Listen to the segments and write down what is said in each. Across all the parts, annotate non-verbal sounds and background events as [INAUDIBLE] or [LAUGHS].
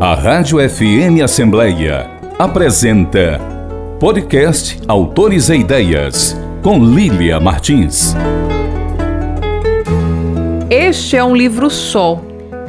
A Rádio FM Assembleia apresenta Podcast Autores e Ideias, com Lília Martins. Este é um livro só,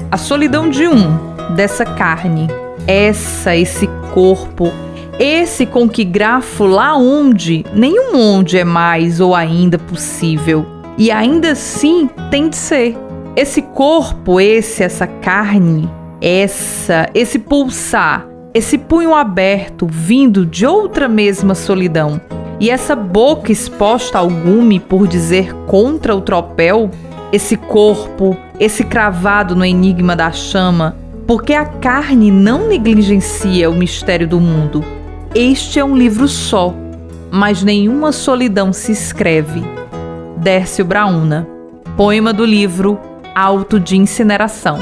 A Solidão de Um, dessa carne. Essa, esse corpo, esse com que grafo lá onde nenhum onde é mais ou ainda possível. E ainda assim tem de ser. Esse corpo, esse, essa carne, essa, esse pulsar, esse punho aberto vindo de outra mesma solidão, e essa boca exposta ao gume por dizer contra o tropel, esse corpo, esse cravado no enigma da chama, porque a carne não negligencia o mistério do mundo. Este é um livro só, mas nenhuma solidão se escreve. Dércio Brauna. Poema do livro Alto de Incineração.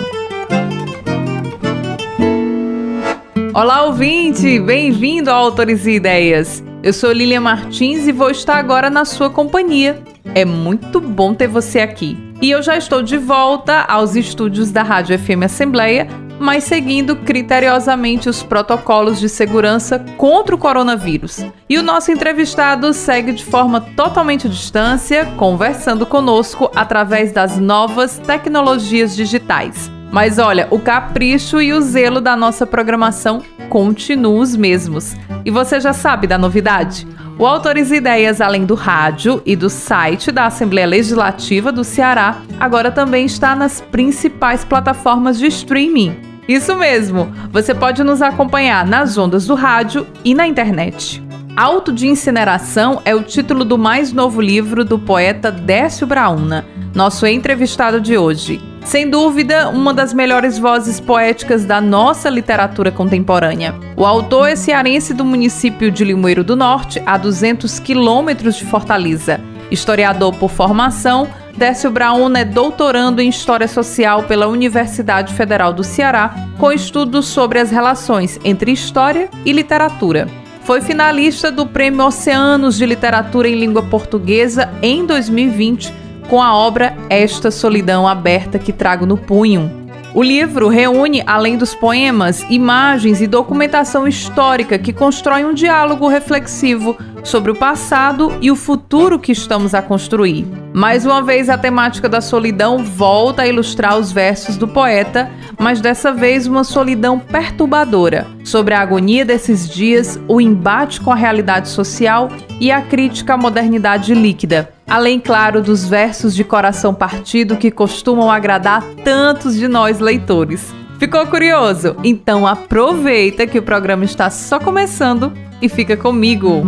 Olá, ouvinte! Bem-vindo ao Autores e Ideias. Eu sou Lilian Martins e vou estar agora na sua companhia. É muito bom ter você aqui. E eu já estou de volta aos estúdios da Rádio FM Assembleia, mas seguindo criteriosamente os protocolos de segurança contra o coronavírus. E o nosso entrevistado segue de forma totalmente à distância, conversando conosco através das novas tecnologias digitais. Mas olha, o capricho e o zelo da nossa programação continuam os mesmos. E você já sabe da novidade? O Autores Ideias, além do rádio e do site da Assembleia Legislativa do Ceará, agora também está nas principais plataformas de streaming. Isso mesmo, você pode nos acompanhar nas ondas do rádio e na internet. Auto de Incineração é o título do mais novo livro do poeta Décio Brauna, nosso entrevistado de hoje. Sem dúvida, uma das melhores vozes poéticas da nossa literatura contemporânea. O autor é cearense do município de Limoeiro do Norte, a 200 quilômetros de Fortaleza. Historiador por formação, Décio Brauna é doutorando em História Social pela Universidade Federal do Ceará, com estudos sobre as relações entre história e literatura. Foi finalista do Prêmio Oceanos de Literatura em Língua Portuguesa em 2020 com a obra Esta Solidão Aberta que Trago no Punho. O livro reúne, além dos poemas, imagens e documentação histórica que constrói um diálogo reflexivo sobre o passado e o futuro que estamos a construir. Mais uma vez, a temática da solidão volta a ilustrar os versos do poeta, mas dessa vez uma solidão perturbadora, sobre a agonia desses dias, o embate com a realidade social e a crítica à modernidade líquida além, claro, dos versos de coração partido que costumam agradar tantos de nós leitores. Ficou curioso? Então aproveita que o programa está só começando e fica comigo.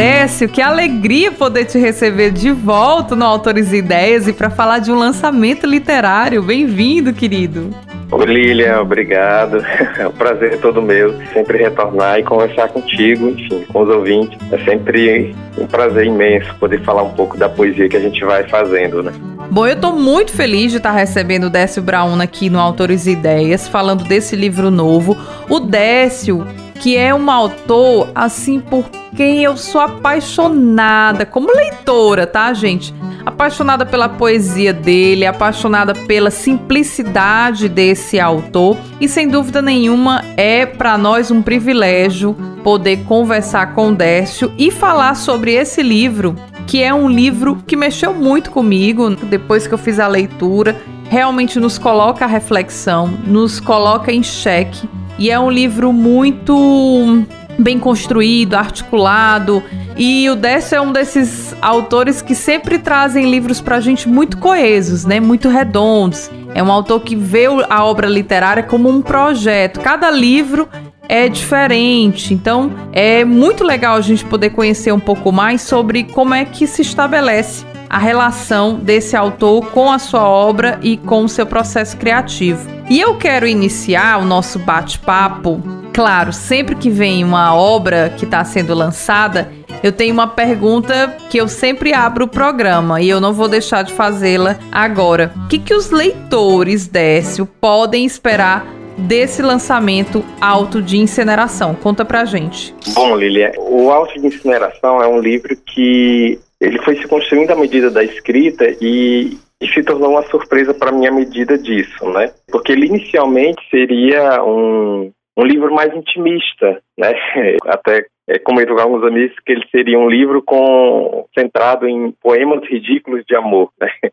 Décio, que alegria poder te receber de volta no Autores e Ideias e para falar de um lançamento literário. Bem-vindo, querido. Oi, Lilian, obrigado. [LAUGHS] É um prazer todo meu sempre retornar e conversar contigo, enfim, com os ouvintes. É sempre um prazer imenso poder falar um pouco da poesia que a gente vai fazendo, né? Bom, eu estou muito feliz de estar recebendo o Décio Brauna aqui no Autores e Ideias, falando desse livro novo. O Décio, que é um autor, assim, por quem eu sou apaixonada, como leitora, tá, gente? Apaixonada pela poesia dele, apaixonada pela simplicidade desse autor. E sem dúvida nenhuma é para nós um privilégio poder conversar com o Décio e falar sobre esse livro, que é um livro que mexeu muito comigo depois que eu fiz a leitura, realmente nos coloca a reflexão, nos coloca em xeque e é um livro muito bem construído, articulado. E o Décio é um desses autores que sempre trazem livros pra gente muito coesos, né? Muito redondos. É um autor que vê a obra literária como um projeto. Cada livro é diferente. Então, é muito legal a gente poder conhecer um pouco mais sobre como é que se estabelece a relação desse autor com a sua obra e com o seu processo criativo. E eu quero iniciar o nosso bate-papo. Claro, sempre que vem uma obra que está sendo lançada, eu tenho uma pergunta que eu sempre abro o programa e eu não vou deixar de fazê-la agora. O que, que os leitores, Décio, podem esperar desse lançamento Alto de Incineração? Conta pra gente. Bom, Lilia, o Alto de Incineração é um livro que ele foi se construindo à medida da escrita e e se tornou uma surpresa para mim à medida disso, né? Porque ele inicialmente seria um, um livro mais intimista, né? [LAUGHS] Até é, comento com alguns amigos que ele seria um livro com centrado em poemas ridículos de amor, né? [LAUGHS]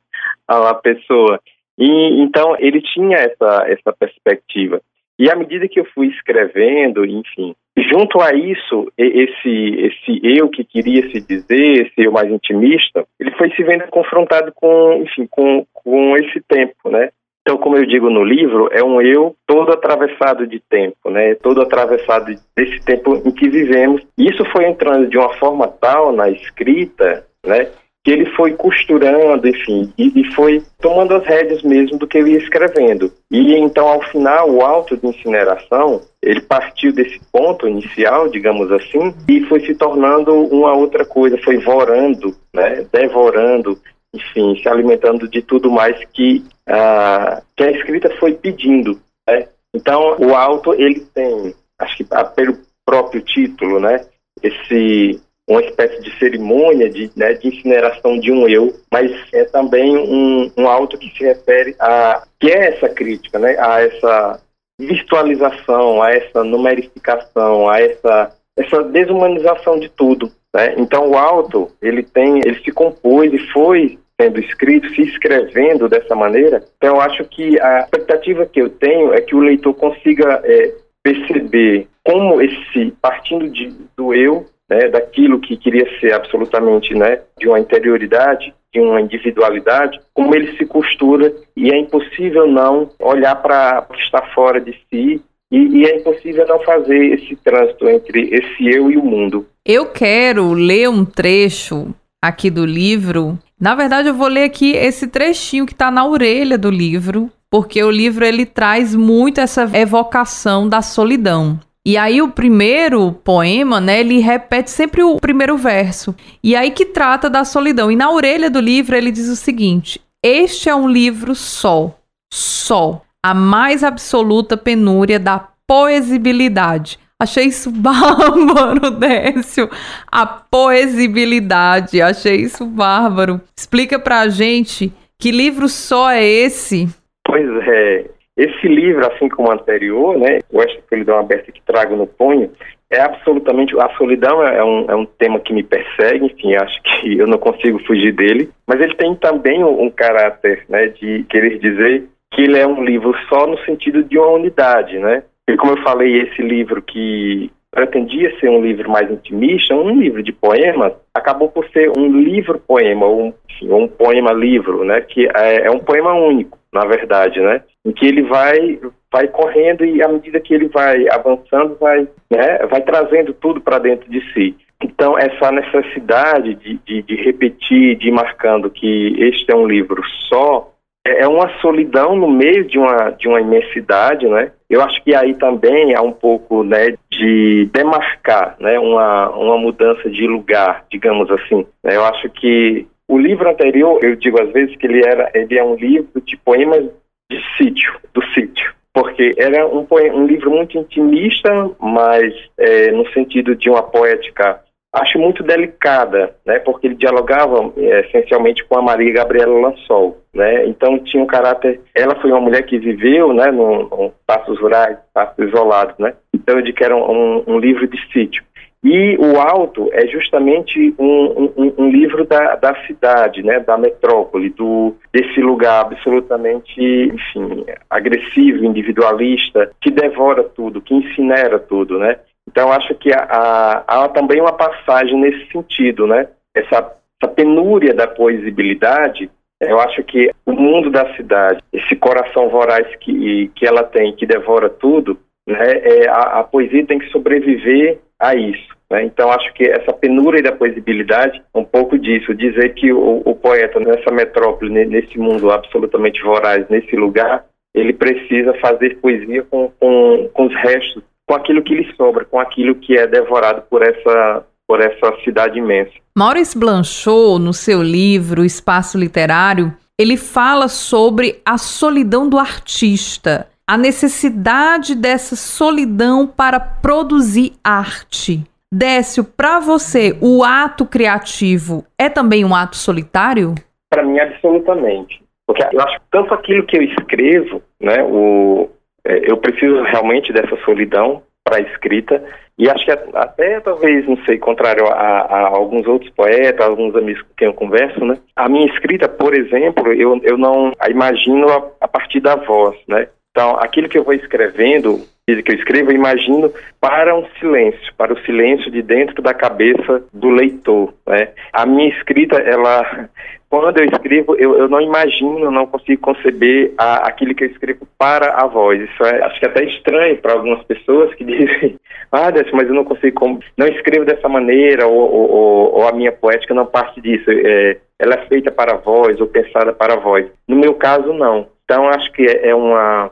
A pessoa. E então ele tinha essa essa perspectiva. E à medida que eu fui escrevendo, enfim, junto a isso, esse esse eu que queria se dizer, esse eu mais intimista, ele foi se vendo confrontado com, enfim, com, com esse tempo, né? Então, como eu digo no livro, é um eu todo atravessado de tempo, né? Todo atravessado desse tempo em que vivemos. Isso foi entrando de uma forma tal na escrita, né? Que ele foi costurando, enfim, e, e, foi tomando as rédeas mesmo do que eu ia escrevendo. E então, ao final, o auto de incineração, ele partiu desse ponto inicial, digamos assim, e foi se tornando uma outra coisa, foi vorando, né, devorando, enfim, se alimentando de tudo mais que, a, que a escrita foi pedindo, né? Então, o auto, ele tem, acho que pelo próprio título, né, esse uma espécie de cerimônia de, né, de incineração de um eu, mas é também um, um auto que se refere a que é essa crítica, né, a essa virtualização, a essa numerificação, a essa essa desumanização de tudo. Né? Então o auto ele tem, ele se compôs e foi sendo escrito, se escrevendo dessa maneira. Então eu acho que a expectativa que eu tenho é que o leitor consiga é, perceber como esse partindo de, do eu né, daquilo que queria ser absolutamente né, de uma interioridade, de uma individualidade, como ele se costura e é impossível não olhar para o que está fora de si e, e, é impossível não fazer esse trânsito entre esse eu e o mundo. Eu quero ler um trecho aqui do livro. Na verdade, eu vou ler aqui esse trechinho que está na orelha do livro, porque o livro ele traz muito essa evocação da solidão. E aí o primeiro poema, né, ele repete sempre o primeiro verso. E aí que trata da solidão. E na orelha do livro ele diz o seguinte: Este é um livro só, só, a mais absoluta penúria da poesibilidade. Achei isso [LAUGHS] bárbaro, Décio. A poesibilidade, achei isso bárbaro. Explica pra gente que livro só é esse? Pois é, esse livro, assim como o anterior, né, o Esta Solidão Aberta que Trago no Punho, é absolutamente. A solidão é um, é um tema que me persegue, enfim, acho que [LAUGHS] eu não consigo fugir dele, mas ele tem também um, um caráter né, de querer dizer que ele é um livro só no sentido de uma unidade, né? E como eu falei, esse livro que pretendia ser um livro mais intimista, um livro de poemas, acabou por ser um livro-poema, ou um, um poema-livro, né? Que é, é um poema único, na verdade, né? em que ele vai vai correndo e à medida que ele vai avançando vai né, vai trazendo tudo para dentro de si. Então essa necessidade de, de, de, repetir de ir marcando que este é um livro só é, é uma solidão no meio de uma de uma imensidade né? Eu acho que aí também há um pouco né de demarcar né uma uma mudança de lugar digamos assim. Eu acho que o livro anterior, eu digo às vezes que ele era, ele é um livro de poemas de sítio, do sítio. Porque era um, um livro muito intimista, mas é, no sentido de uma poética, acho muito delicada, né? Porque ele dialogava é, essencialmente com a Maria Gabriela Lansol, né? Então tinha um caráter. Ela foi uma mulher que viveu, né? Num, num passos rurais, passos isolados, né? Então eu digo que era um, um livro de sítio. E o Alto é justamente um, um, um livro da, da, cidade, né, da metrópole, do, desse lugar absolutamente, enfim, agressivo, individualista, que devora tudo, que incinera tudo, né? Então acho que há, há também uma passagem nesse sentido, né? Essa, essa penúria da poesibilidade eu acho que o mundo da cidade, esse coração voraz que, que ela tem, que devora tudo, né, é, a, a poesia tem que sobreviver a isso. Né? Então, acho que essa penúria da poesibilidade, um pouco disso, dizer que o, o poeta nessa metrópole, nesse mundo absolutamente voraz, nesse lugar, ele precisa fazer poesia com, com, com os restos, com aquilo que lhe sobra, com aquilo que é devorado por essa, por essa cidade imensa. Maurice Blanchot, no seu livro Espaço Literário, ele fala sobre a solidão do artista, a necessidade dessa solidão para produzir arte. Décio, para você, o ato criativo é também um ato solitário? Para mim, absolutamente. Porque eu acho que tanto aquilo que eu escrevo, né, o, é, eu preciso realmente dessa solidão para a escrita, e acho que até talvez, não sei, contrário a, a, alguns outros poetas, alguns amigos com quem eu converso, né? A minha escrita, por exemplo, eu, eu não a imagino a, a partir da voz, né? Então, aquilo que eu vou escrevendo, que eu escrevo, eu imagino para um silêncio, para o silêncio de dentro da cabeça do leitor. Né? A minha escrita, ela, quando eu escrevo, eu, eu não imagino, não consigo conceber a, aquilo que eu escrevo para a voz. Isso é, acho que é até estranho para algumas pessoas que [LAUGHS] dizem, ah, Décio, mas eu não consigo, não escrevo dessa maneira, ou, ou, ou, a minha poética não parte disso. É, ela é feita para a voz ou pensada para a voz. No meu caso, não. Então, acho que é, é uma.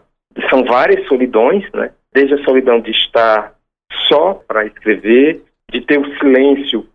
São várias solidões, né? desde a solidão de estar só para escrever, de ter o silêncio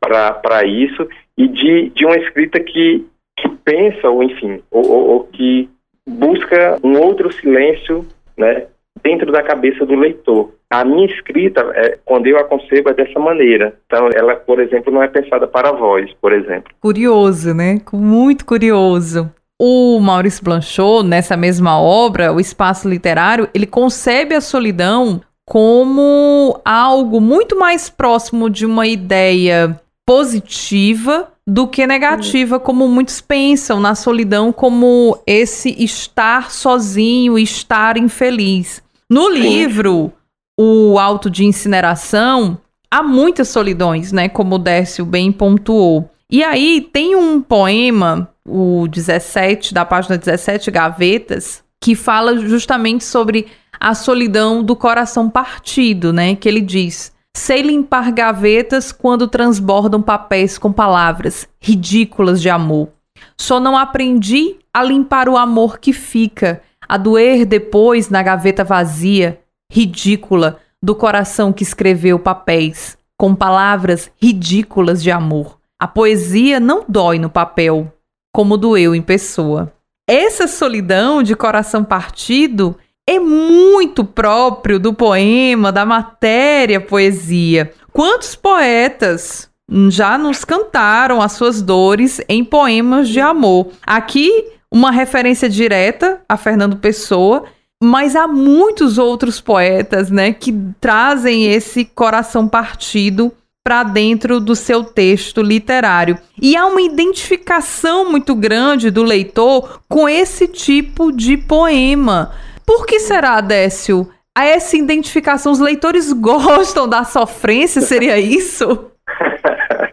para isso e de, de uma escrita que, que pensa, ou enfim, ou, ou, ou que busca um outro silêncio né, dentro da cabeça do leitor. A minha escrita, é, quando eu a concebo, é dessa maneira. Então, ela, por exemplo, não é pensada para voz, por exemplo. Curioso, né? Muito curioso. O Maurício Blanchot, nessa mesma obra, O Espaço Literário, ele concebe a solidão como algo muito mais próximo de uma ideia positiva do que negativa, como muitos pensam na solidão como esse estar sozinho, estar infeliz. No livro O Alto de Incineração, há muitas solidões, né, como o Décio bem pontuou. E aí tem um poema o 17, da página 17, Gavetas, que fala justamente sobre a solidão do coração partido, né? Que ele diz: Sei limpar gavetas quando transbordam papéis com palavras ridículas de amor. Só não aprendi a limpar o amor que fica, a doer depois na gaveta vazia, ridícula, do coração que escreveu papéis com palavras ridículas de amor. A poesia não dói no papel, como doeu em pessoa. Essa solidão de coração partido é muito próprio do poema, da matéria poesia. Quantos poetas já nos cantaram as suas dores em poemas de amor? Aqui, uma referência direta a Fernando Pessoa, mas há muitos outros poetas, né, que trazem esse coração partido para dentro do seu texto literário. E há uma identificação muito grande do leitor com esse tipo de poema. Por que será, Décio? A essa identificação, os leitores [LAUGHS] gostam da sofrência, seria isso? [LAUGHS]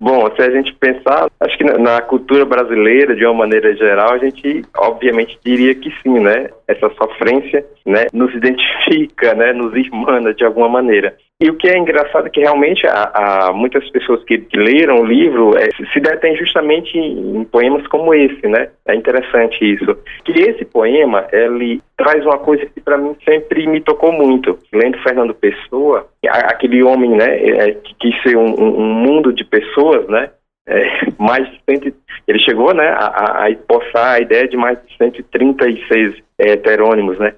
Bom, se a gente pensar, acho que na cultura brasileira, de uma maneira geral, a gente obviamente diria que sim, né? Essa sofrência, né, nos identifica, né, nos irmana de alguma maneira. E o que é engraçado é que realmente há, muitas pessoas que, leram o livro é, se detêm justamente em poemas como esse, né? É interessante isso. Que esse poema, ele traz uma coisa que para mim sempre me tocou muito. Lendo Fernando Pessoa, aquele homem, né, é, que quis ser um, um mundo de pessoas, né? É, [LAUGHS] mais de 100, ele chegou né, a, a esboçar a ideia de mais de 136 é, heterônimos, né?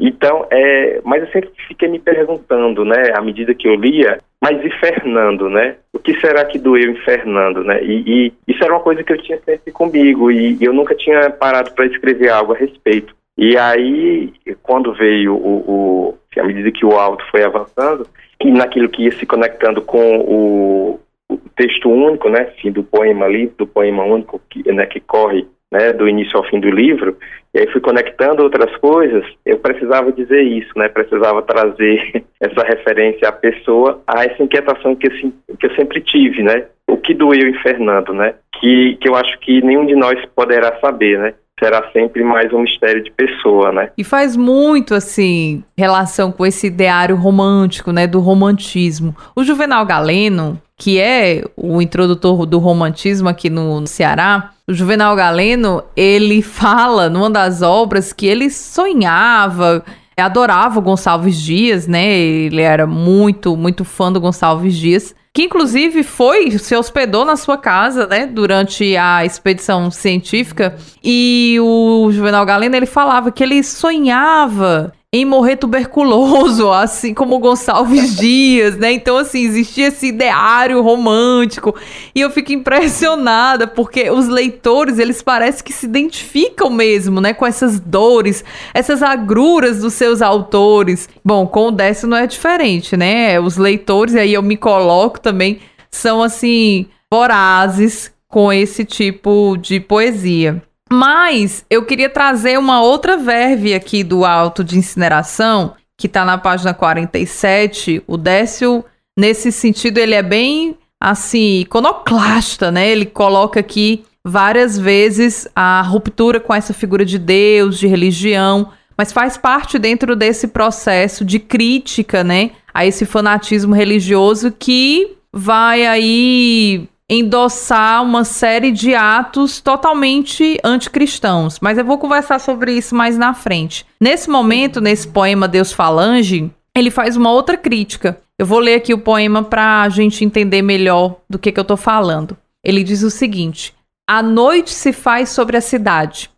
Então, é, mas eu sempre fiquei me perguntando, né, à medida que eu lia, mas e Fernando, né? O que será que doeu em Fernando, né? E, e isso era uma coisa que eu tinha sempre comigo e, eu nunca tinha parado para escrever algo a respeito. E aí, quando veio o, o, à medida que o alto foi avançando, e naquilo que ia se conectando com o, o texto único, né, assim, do poema ali, do poema único que, né, que corre né, do início ao fim do livro, e aí fui conectando outras coisas, eu precisava dizer isso, né, precisava trazer [LAUGHS] essa referência à pessoa, a essa inquietação que eu, que eu sempre tive, né, o que doeu em Fernando, né, que, que eu acho que nenhum de nós poderá saber, né, será sempre mais um mistério de pessoa, né? E faz muito assim relação com esse ideário romântico, né, do romantismo. O Juvenal Galeno, que é o introdutor do romantismo aqui no, Ceará, o Juvenal Galeno, ele [LAUGHS] fala numa das obras que ele sonhava, adorava o Gonçalves Dias, né? Ele era muito, muito fã do Gonçalves Dias que inclusive foi, se hospedou na sua casa, né, durante a expedição científica, e o Juvenal Galeno, ele falava que ele sonhava em morrer tuberculoso, [LAUGHS] assim como Gonçalves [LAUGHS] Dias, né? Então, assim, existia esse ideário romântico. E eu fico impressionada, porque os leitores, eles parecem que se identificam mesmo, né? Com essas dores, essas agruras dos seus autores. Bom, com o Décio não é diferente, né? Os leitores, aí eu me coloco também, são, assim, vorazes com esse tipo de poesia. Mas eu queria trazer uma outra verve aqui do Alto de Incineração, que está na página 47. O Décio, nesse sentido, ele é bem assim, iconoclasta, né? Ele coloca aqui várias vezes a ruptura com essa figura de Deus, de religião, mas faz parte dentro desse processo de crítica, né, a esse fanatismo religioso que vai aí endossar uma série de atos totalmente anticristãos. Mas eu vou conversar sobre isso mais na frente. Nesse momento, nesse poema Deus Falange, ele faz uma outra crítica. Eu vou ler aqui o poema para a gente entender melhor do que, que eu estou falando. Ele diz o seguinte: A noite se faz sobre a cidade.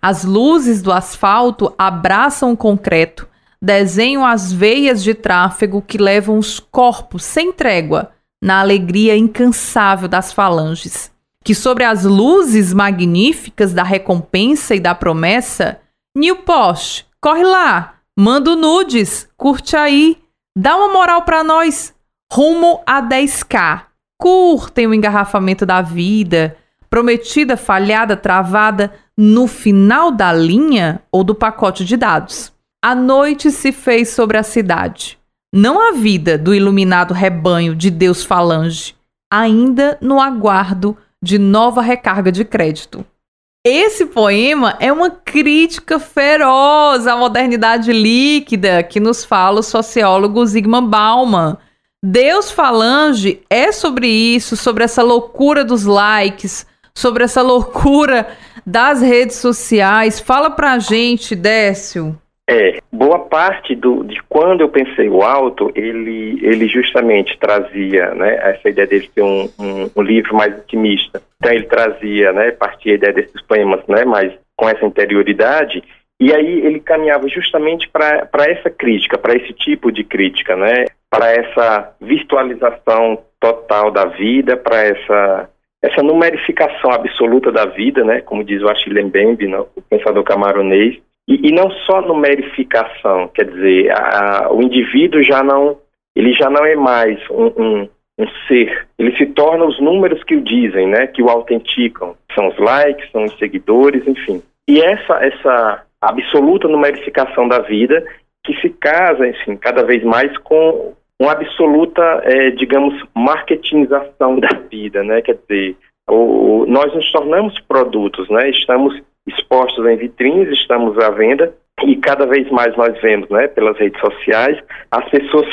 As luzes do asfalto abraçam o concreto, desenham as veias de tráfego que levam os corpos sem trégua na alegria incansável das falanges, que sobre as luzes magníficas da recompensa e da promessa, New Post, corre lá, manda nudes, curte aí, dá uma moral para nós, rumo a 10k. Curtem o engarrafamento da vida, prometida, falhada, travada no final da linha ou do pacote de dados. A noite se fez sobre a cidade não a vida do iluminado rebanho de Deus Falange, ainda no aguardo de nova recarga de crédito. Esse poema é uma crítica feroz à modernidade líquida que nos fala o sociólogo Zygmunt Bauman. Deus Falange é sobre isso, sobre essa loucura dos likes, sobre essa loucura das redes sociais. Fala pra gente, Décio. É, boa parte do, de quando eu pensei o alto, ele, ele justamente trazia, né, essa ideia de ser um, um, um, livro mais otimista. Então ele trazia, né, partia a ideia desses poemas, né, mais com essa interioridade, e aí ele caminhava justamente para essa crítica, para esse tipo de crítica, né, para essa virtualização total da vida, para essa essa numerificação absoluta da vida, né, como diz o Achille Mbembe, o pensador camaronês, e, e não só numerificação, quer dizer, a, o indivíduo já não, ele já não é mais um, um, um, ser, ele se torna os números que o dizem, né, que o autenticam, são os likes, são os seguidores, enfim. E essa, essa absoluta numerificação da vida que se casa, enfim, cada vez mais com uma absoluta, é, digamos, marketingização [LAUGHS] da vida, né, quer dizer, o, nós nos tornamos produtos, né, estamos expostos em vitrines, estamos à venda e cada vez mais nós vemos, né, pelas redes sociais, as pessoas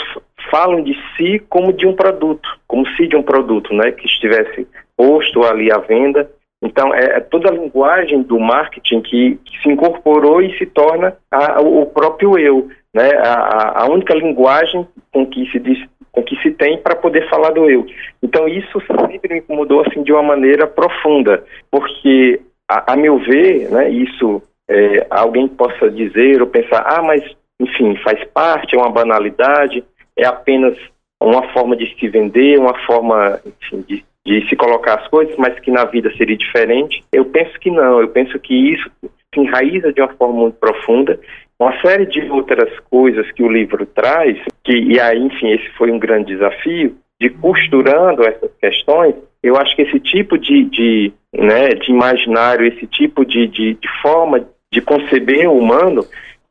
falam de si como de um produto, como se de um produto, né, que estivesse posto ali à venda. Então, é, é toda a linguagem do marketing que, que, se incorporou e se torna a, o próprio eu, né, a, a única linguagem com que se diz, com que se tem para poder falar do eu. Então isso sempre me incomodou assim de uma maneira profunda, porque a, a meu ver, né, isso é, alguém possa dizer ou pensar, ah, mas enfim, faz parte, é uma banalidade, é apenas uma forma de se vender, uma forma, enfim, de, de se colocar as coisas, mas que na vida seria diferente. Eu penso que não, eu penso que isso se enraiza de uma forma muito profunda. Uma série de outras coisas que o livro traz, que, e aí, enfim, esse foi um grande desafio, de costurando essas questões, eu acho que esse tipo de, de, né, de imaginário, esse tipo de, de, de forma de conceber o humano,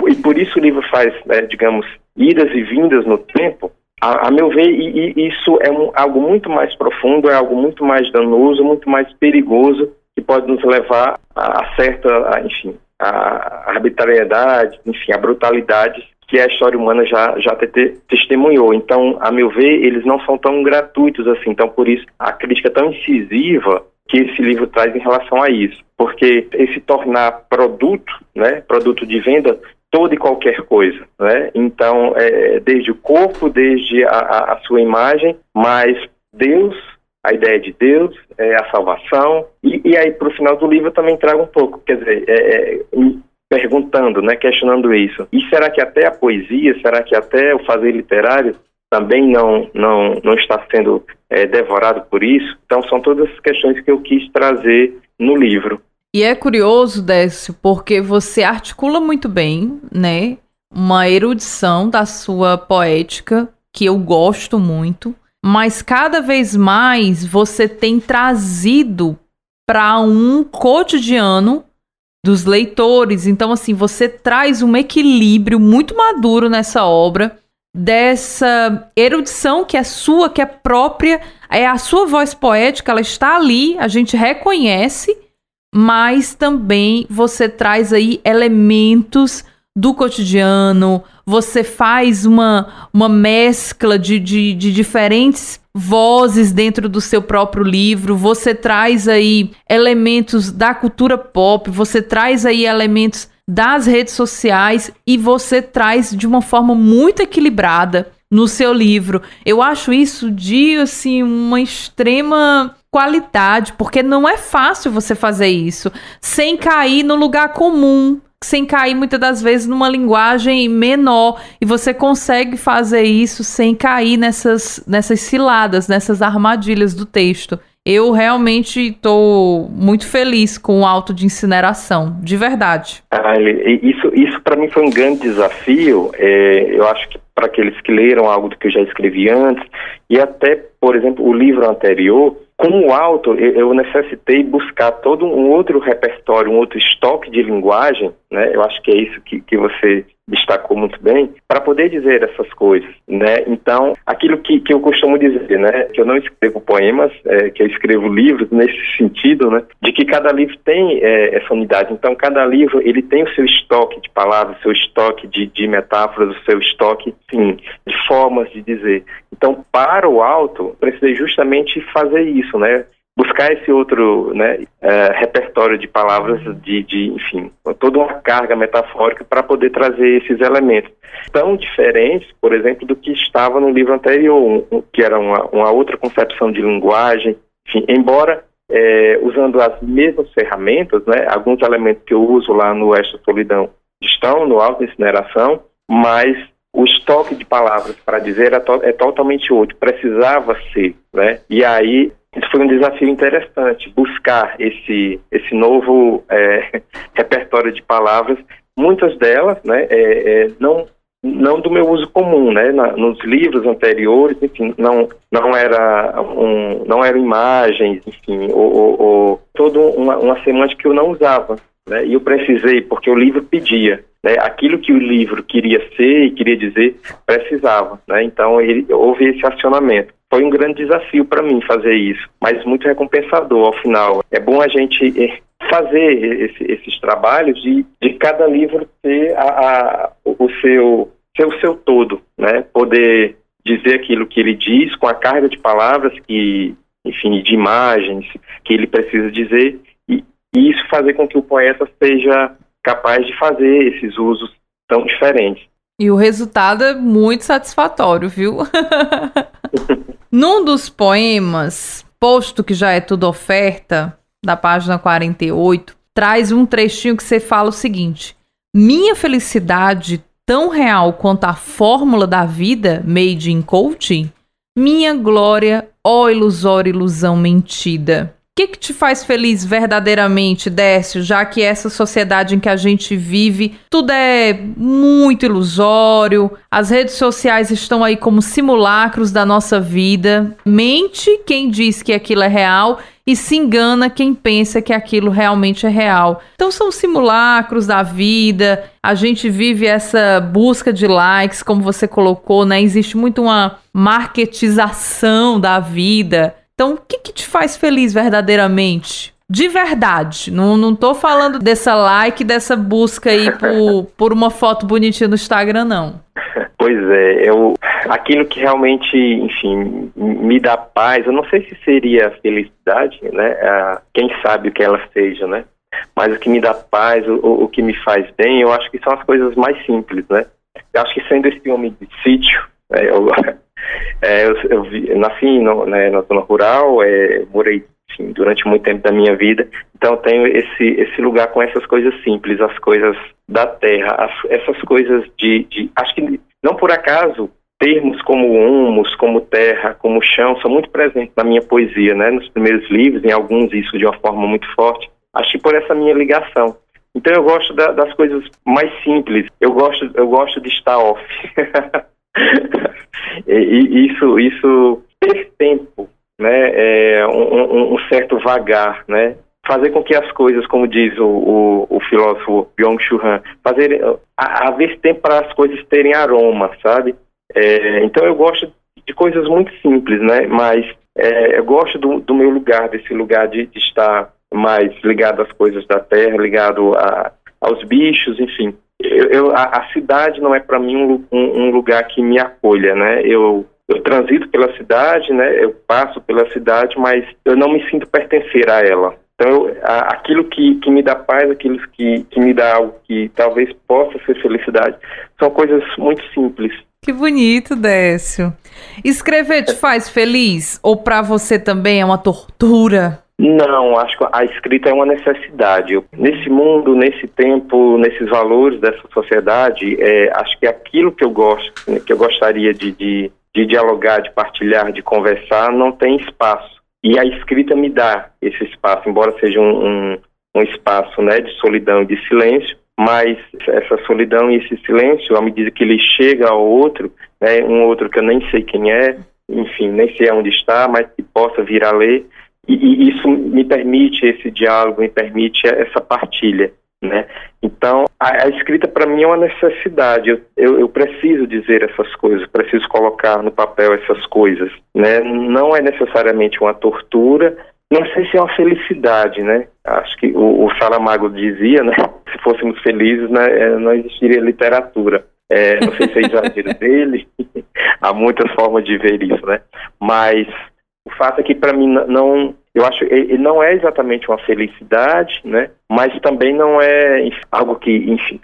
e por isso o livro faz, né, digamos, idas e vindas no tempo, a, a meu ver, e, e isso é um, algo muito mais profundo, é algo muito mais danoso, muito mais perigoso, que pode nos levar a, certa, a, enfim, a arbitrariedade, enfim, a brutalidade que a história humana já, já te, te, testemunhou. Então, a meu ver, eles não são tão gratuitos assim. Então, por isso, a crítica tão incisiva que esse livro traz em relação a isso. Porque esse tornar produto, né, produto de venda, toda e qualquer coisa, né? Então, é, desde o corpo, desde a, a, sua imagem, mas Deus, a ideia de Deus, é a salvação. E, e aí, para o final do livro, eu também trago um pouco, quer dizer, é, é perguntando, né, questionando isso. E será que até a poesia, será que até o fazer literário também não, não, não está sendo é, devorado por isso? Então, são todas as questões que eu quis trazer no livro. E é curioso, Décio, porque você articula muito bem, né? Uma erudição da sua poética, que eu gosto muito, mas cada vez mais você tem trazido para um cotidiano dos leitores. Então, assim, você traz um equilíbrio muito maduro nessa obra, dessa erudição que é sua, que é própria, é a sua voz poética, ela está ali, a gente reconhece, mas também você traz aí elementos do cotidiano, você faz uma, uma mescla de, de, de diferentes vozes dentro do seu próprio livro, você traz aí elementos da cultura pop, você traz aí elementos das redes sociais e você traz de uma forma muito equilibrada no seu livro. Eu acho isso de assim uma extrema qualidade, porque não é fácil você fazer isso sem cair no lugar comum, sem cair muitas das vezes numa linguagem menor e você consegue fazer isso sem cair nessas nessas ciladas, nessas armadilhas do texto. Eu realmente estou muito feliz com o auto de incineração, de verdade. Ah, isso isso para mim foi um grande desafio. É, eu acho que para aqueles que leram algo do que eu já escrevi antes e até, por exemplo, o livro anterior, com o alto, eu necessitei buscar todo um outro repertório, um outro estoque de linguagem, né? Eu acho que é isso que, que você destacou muito bem, para poder dizer essas coisas, né? Então, aquilo que, que eu costumo dizer, né? Que eu não escrevo poemas, é, que eu escrevo livros nesse sentido, né? De que cada livro tem é, essa unidade. Então, cada livro, ele tem o seu estoque de palavras, o seu estoque de, de metáforas, o seu estoque, sim, de formas de dizer. Então, para o alto, precisei justamente fazer isso, né? Buscar esse outro né, uh, repertório de palavras, de, de, enfim, toda uma carga metafórica para poder trazer esses elementos tão diferentes, por exemplo, do que estava no livro anterior, um, que era uma, uma, outra concepção de linguagem, enfim, embora é, usando as mesmas ferramentas, né, alguns elementos que eu uso lá no Esta Solidão estão no Alto Incineração, mas o estoque de palavras para dizer é, to é totalmente outro, precisava ser, né? E aí isso foi um desafio interessante, buscar esse, esse novo é, [LAUGHS] repertório de palavras, muitas delas né, é, é, não, não do meu uso comum, né, na, nos livros anteriores, enfim, não, não, era um, não eram imagens, enfim, ou, ou, ou toda uma, uma semântica que eu não usava. Né, e eu precisei, porque o livro pedia. Né, aquilo que o livro queria ser e queria dizer, precisava. Né, então, ele, houve esse acionamento foi um grande desafio para mim fazer isso, mas muito recompensador ao final. É bom a gente eh, fazer esse, esses trabalhos de, de cada livro ter a, a, o seu, ser o seu todo, né? Poder dizer aquilo que ele diz com a carga de palavras que, enfim, de imagens que ele precisa dizer e, e isso fazer com que o poeta seja capaz de fazer esses usos tão diferentes. E o resultado é muito satisfatório, viu? [LAUGHS] Num dos poemas, posto que já é tudo oferta, da página 48, traz um trechinho que você fala o seguinte: Minha felicidade tão real quanto a fórmula da vida made in coaching? Minha glória, ó ilusória ilusão mentida que, que te faz feliz verdadeiramente, Décio, já que essa sociedade em que a gente vive, tudo é muito ilusório, as redes sociais estão aí como simulacros da nossa vida. Mente quem diz que aquilo é real e se engana quem pensa que aquilo realmente é real. Então são simulacros da vida. A gente vive essa busca de likes, como você colocou, né? Existe muito uma marketização da vida. Então, o que, que te faz feliz verdadeiramente? De verdade. Não, não tô falando dessa like, dessa busca aí por, [LAUGHS] por uma foto bonitinha no Instagram, não. Pois é, eu, aquilo que realmente, enfim, me dá paz, eu não sei se seria felicidade, né? quem sabe o que ela seja, né? Mas o que me dá paz, o, o que me faz bem, eu acho que são as coisas mais simples, né? Eu acho que sendo esse homem de sítio, né, eu, é, eu, eu, nasci no, né, na zona rural, é, morei enfim, durante muito tempo da minha vida. Então tenho esse, esse lugar com essas coisas simples, as coisas da terra, as, essas coisas de, de. Acho que não por acaso termos como humus, como terra, como chão, são muito presentes na minha poesia, né? Nos primeiros livros, em alguns isso de uma forma muito forte. Acho que por essa minha ligação. Então eu gosto da, das coisas mais simples. Eu gosto, eu gosto de estar off. [LAUGHS] [LAUGHS] e, isso, isso ter tempo, né? É um, um, certo vagar, né? Fazer com que as coisas, como diz o, o, o filósofo Byung-Chul Han, fazer haver tempo para as coisas terem aroma, sabe? É, então eu gosto de coisas muito simples, né? Mas é, eu gosto do, do, meu lugar, desse lugar de, de, estar mais ligado às coisas da terra, ligado a, aos bichos, enfim. Eu, eu a, a, cidade não é para mim um, um, um, lugar que me acolha, né? Eu, eu transito pela cidade, né? Eu passo pela cidade, mas eu não me sinto pertencer a ela. Então, eu, a, aquilo que, que me dá paz, aquilo que, que me dá algo que talvez possa ser felicidade, são coisas muito simples. Que bonito, Décio. Escrever te faz feliz? Ou para você também é uma tortura? Não, acho que a escrita é uma necessidade. Nesse mundo, nesse tempo, nesses valores dessa sociedade, é, acho que aquilo que eu gosto, que eu gostaria de, de, de dialogar, de partilhar, de conversar, não tem espaço. E a escrita me dá esse espaço, embora seja um, um, um espaço né, de solidão e de silêncio, mas essa solidão e esse silêncio, à medida que ele chega ao outro, né, um outro que eu nem sei quem é, enfim, nem sei onde está, mas que possa vir a ler, e, e isso me permite esse diálogo, me permite essa partilha, né? Então, a, a escrita para mim é uma necessidade. Eu, eu, eu, preciso dizer essas coisas, preciso colocar no papel essas coisas, né? Não é necessariamente uma tortura, não sei se é uma felicidade, né? Acho que o, o Saramago dizia, né? [LAUGHS] Se fôssemos felizes, né, é, não existiria literatura. É, não sei se é exagero [LAUGHS] dele, [LAUGHS] há muitas formas de ver isso, né? Mas o fato é que para mim não, eu acho, ele não é exatamente uma felicidade, né? Mas também não é algo que, enfim,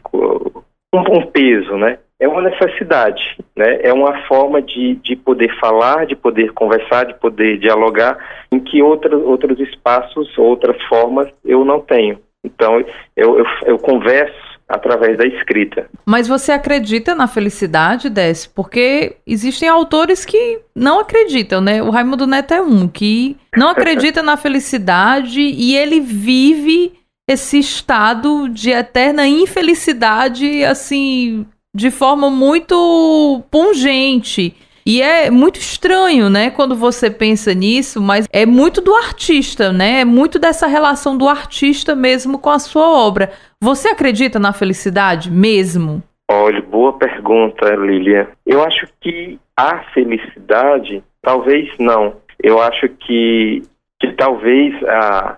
um, um peso, né? é uma necessidade, né? É uma forma de, de poder falar, de poder conversar, de poder dialogar, em que outros outros espaços, outras formas eu não tenho. Então, eu, eu, eu converso através da escrita. Mas você acredita na felicidade, Décio? Porque existem autores que não acreditam, né? O Raimundo Neto é um que não [LAUGHS] acredita na felicidade e ele vive esse estado de eterna infelicidade, assim, de forma muito pungente. E é muito estranho, né, quando você pensa nisso, mas é muito do artista, né? É muito dessa relação do artista mesmo com a sua obra. Você acredita na felicidade mesmo? Olha, boa pergunta, Lilia. Eu acho que a felicidade, talvez não. Eu acho que, que talvez a,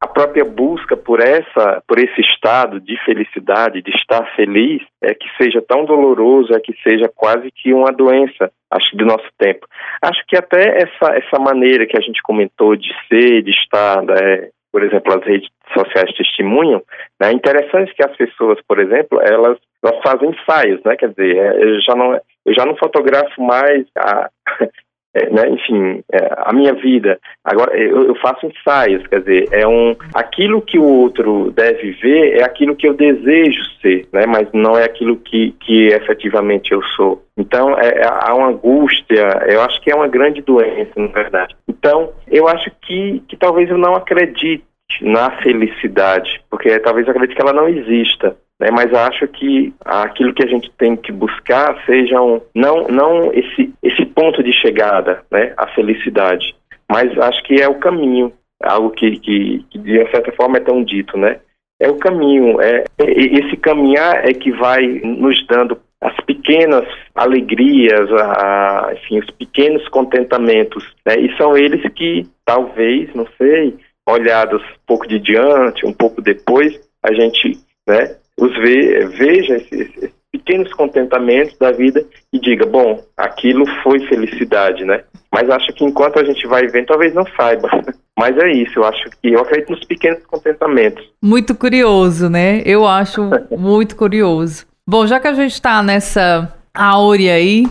a própria busca por essa, por esse estado de felicidade, de estar feliz, é que seja tão doloroso, é que seja quase que uma doença, acho do nosso tempo. Acho que até essa essa maneira que a gente comentou de ser, de estar, né, por exemplo, as redes sociais testemunham, né, é interessante que as pessoas, por exemplo, elas, elas fazem ensaios, né? Quer dizer, é, eu já não eu já não fotografo mais a, [LAUGHS] é, né, enfim, é, a minha vida. Agora, eu, eu, faço ensaios, quer dizer, é um, aquilo que o outro deve ver é aquilo que eu desejo ser, né, mas não é aquilo que, que efetivamente eu sou. Então, é, é há uma angústia, eu acho que é uma grande doença, na verdade. Então, eu acho que, que talvez eu não acredite na felicidade, porque talvez eu acredite que ela não exista né, mas acho que aquilo que a gente tem que buscar sejam não não esse esse ponto de chegada, né, a felicidade, mas acho que é o caminho, algo que, que, que de certa forma é tão dito, né? É o caminho, é esse caminhar é que vai nos dando as pequenas alegrias, a, enfim, os pequenos contentamentos, né? E são eles que talvez, não sei, olhados um pouco de diante, um pouco depois, a gente, né, os ve, veja esses, esses, pequenos contentamentos da vida e diga, bom, aquilo foi felicidade, né? Mas acho que enquanto a gente vai vendo, talvez não saiba. [LAUGHS] Mas é isso, eu acho que eu acredito nos pequenos contentamentos. Muito curioso, né? Eu acho [LAUGHS] muito curioso. Bom, já que a gente está nessa áurea aí,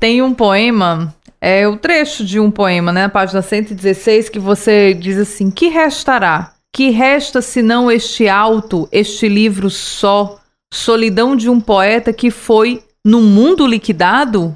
tem um poema é o trecho de um poema, né, na página 116, que você diz assim: Que restará? Que resta senão este alto, este livro só, solidão de um poeta que foi no mundo liquidado?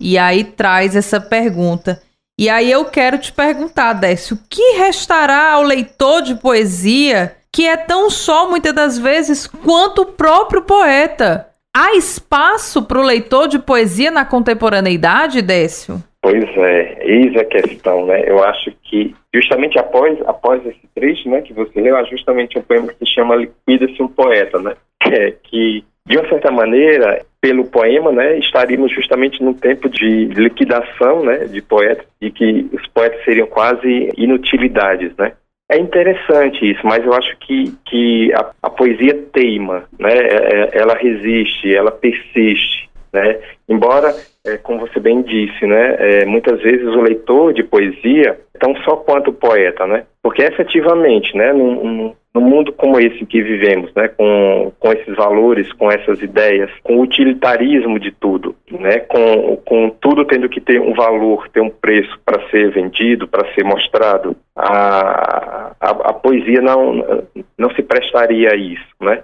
E aí traz essa pergunta. E aí eu quero te perguntar, Décio, o que restará ao leitor de poesia que é tão só muitas das vezes quanto o próprio poeta? Há espaço para o leitor de poesia na contemporaneidade, Décio? Pois é, eis a questão, né? Eu acho que justamente após, após esse trecho, né, que você leu, há justamente um poema que se chama Liquida-se um Poeta, né? Que, [LAUGHS] é, que, de uma certa maneira, pelo poema, né, estaríamos justamente num tempo de liquidação, né, de poetas, e que os poetas seriam quase inutilidades, né? É interessante isso, mas eu acho que, que a, a poesia teima, né? É, é, ela resiste, ela persiste, né? Embora, é, como você bem disse, né? É, muitas vezes o leitor de poesia tão só quanto o poeta, né? Porque efetivamente, né? Num, num mundo como esse que vivemos, né? Com, com esses valores, com essas ideias, com o utilitarismo de tudo, né? Com, com tudo tendo que ter um valor, ter um preço para ser vendido, para ser mostrado, a, a, a poesia não, não se prestaria a isso, né?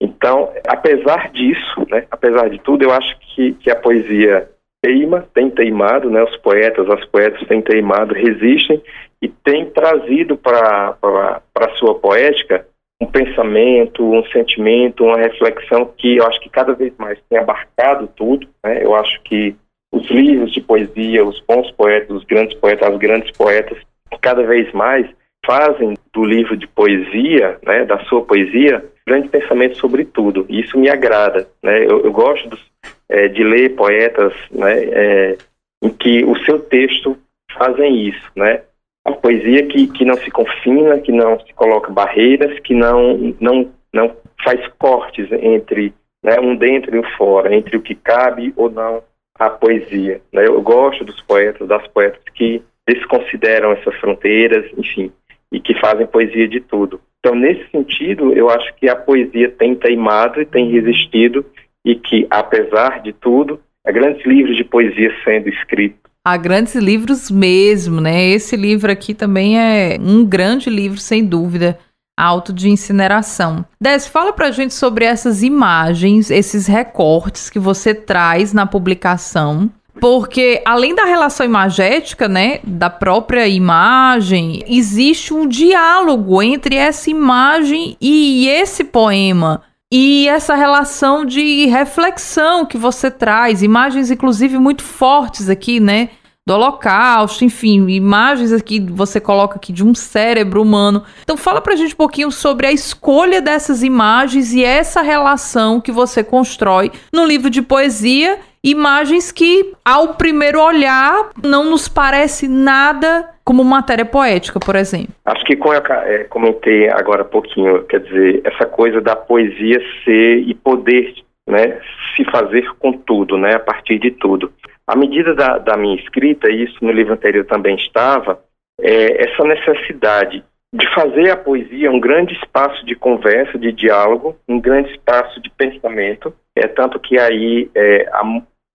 Então, apesar disso, né, apesar de tudo, eu acho que, que a poesia teima, tem teimado, né, os poetas, as poetas têm teimado, resistem e têm trazido para a sua poética um pensamento, um sentimento, uma reflexão que eu acho que cada vez mais tem abarcado tudo. Né? Eu acho que os livros de poesia, os bons poetas, os grandes poetas, as grandes poetas, cada vez mais fazem do livro de poesia, né, da sua poesia, grande pensamento sobre tudo. E isso me agrada. Né? Eu, eu gosto dos, é, de ler poetas né, é, em que o seu texto fazem isso. Né? A poesia que, que não se confina, que não se coloca barreiras, que não, não, não faz cortes entre né, um dentro e um fora, entre o que cabe ou não a poesia. Né? Eu gosto dos poetas, das poetas que desconsideram essas fronteiras, enfim, e que fazem poesia de tudo. Então, nesse sentido, eu acho que a poesia tem teimado e tem resistido e que, apesar de tudo, há grandes livros de poesia sendo escritos. Há grandes livros mesmo, né? Esse livro aqui também é um grande livro, sem dúvida, Auto de Incineração. Des, fala pra gente sobre essas imagens, esses recortes que você traz na publicação porque além da relação imagética, né, da própria imagem, existe um diálogo entre essa imagem e esse poema. E essa relação de reflexão que você traz, imagens inclusive muito fortes aqui, né? Do holocausto, enfim, imagens aqui você coloca aqui de um cérebro humano. Então fala pra gente um pouquinho sobre a escolha dessas imagens e essa relação que você constrói no livro de poesia imagens que, ao primeiro olhar, não nos parece nada como matéria poética, por exemplo. Acho que como eu é, comentei agora há pouquinho, quer dizer, essa coisa da poesia ser e poder né, se fazer com tudo, né, a partir de tudo. À medida da, da minha escrita, e isso no livro anterior também estava, é, essa necessidade de fazer a poesia um grande espaço de conversa, de diálogo, um grande espaço de pensamento. É tanto que aí é, há,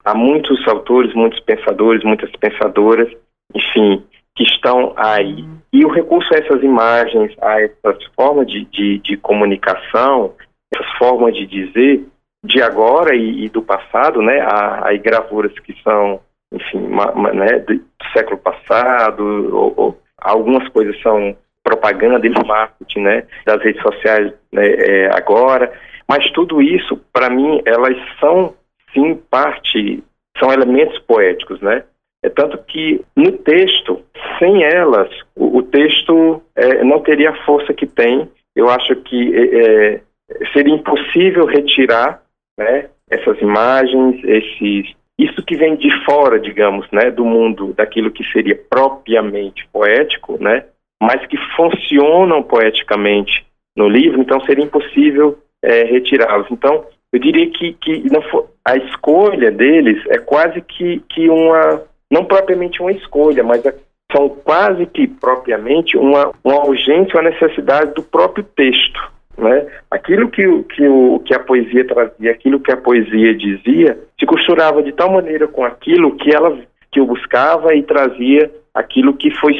há muitos autores, muitos pensadores, muitas pensadoras, enfim, que estão aí. E o recurso a essas imagens, a essas formas de, de, de comunicação, essas formas de dizer, de agora e, e do passado, né? Há, há gravuras que são, enfim, ma, ma, né, do século passado, ou, ou, algumas coisas são propaganda e marketing, né, das redes sociais né, é, agora, mas tudo isso, para mim, elas são sim parte, são elementos poéticos, né? É tanto que no texto, sem elas, o, o texto é, não teria a força que tem. Eu acho que é, é seria impossível retirar né, essas imagens, esses, isso que vem de fora, digamos, né, do mundo, daquilo que seria propriamente poético, né, mas que funcionam poeticamente no livro, então seria impossível é, retirá-los. Então, eu diria que, que for, a escolha deles é quase que, que uma, não propriamente uma escolha, mas é, são quase que propriamente uma, uma urgência, uma necessidade do próprio texto. Né? Aquilo que, que, o, que a poesia trazia, aquilo que a poesia dizia, se costurava de tal maneira com aquilo que ela que eu buscava e trazia aquilo que foi